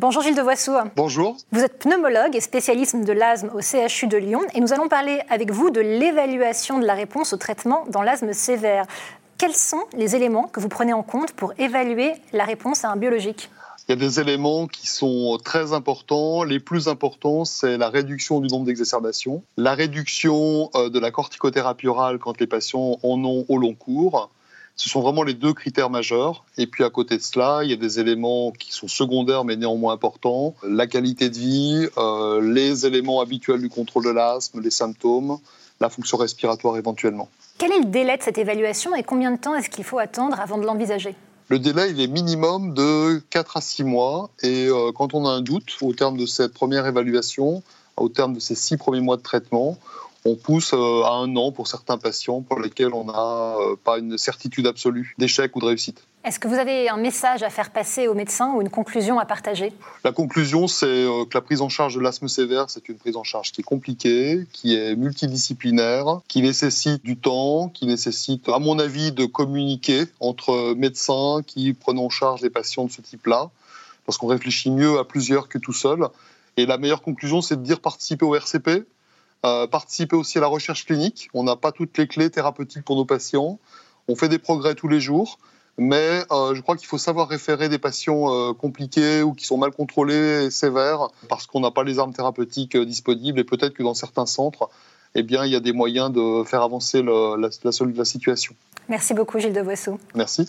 Bonjour Gilles de Voissou. Bonjour. Vous êtes pneumologue et spécialiste de l'asthme au CHU de Lyon et nous allons parler avec vous de l'évaluation de la réponse au traitement dans l'asthme sévère. Quels sont les éléments que vous prenez en compte pour évaluer la réponse à un biologique? Il y a des éléments qui sont très importants. Les plus importants, c'est la réduction du nombre d'exacerbations, la réduction euh, de la corticothérapie orale quand les patients en ont au long cours. Ce sont vraiment les deux critères majeurs. Et puis à côté de cela, il y a des éléments qui sont secondaires mais néanmoins importants. La qualité de vie, euh, les éléments habituels du contrôle de l'asthme, les symptômes, la fonction respiratoire éventuellement. Quel est le délai de cette évaluation et combien de temps est-ce qu'il faut attendre avant de l'envisager? Le délai, il est minimum de 4 à 6 mois. Et euh, quand on a un doute au terme de cette première évaluation, au terme de ces 6 premiers mois de traitement, on pousse euh, à un an pour certains patients pour lesquels on n'a euh, pas une certitude absolue d'échec ou de réussite. Est-ce que vous avez un message à faire passer aux médecins ou une conclusion à partager? La conclusion, c'est euh, que la prise en charge de l'asthme sévère, c'est une prise en charge qui est compliquée, qui est multidisciplinaire, qui nécessite du temps, qui nécessite, à mon avis, de communiquer entre médecins qui prennent en charge les patients de ce type-là, parce qu'on réfléchit mieux à plusieurs que tout seul. Et la meilleure conclusion, c'est de dire participer au RCP, euh, participer aussi à la recherche clinique. On n'a pas toutes les clés thérapeutiques pour nos patients. On fait des progrès tous les jours. Mais euh, je crois qu'il faut savoir référer des patients euh, compliqués ou qui sont mal contrôlés et sévères parce qu'on n'a pas les armes thérapeutiques disponibles et peut-être que dans certains centres, eh bien, il y a des moyens de faire avancer la, la situation. Merci beaucoup Gilles de. Merci.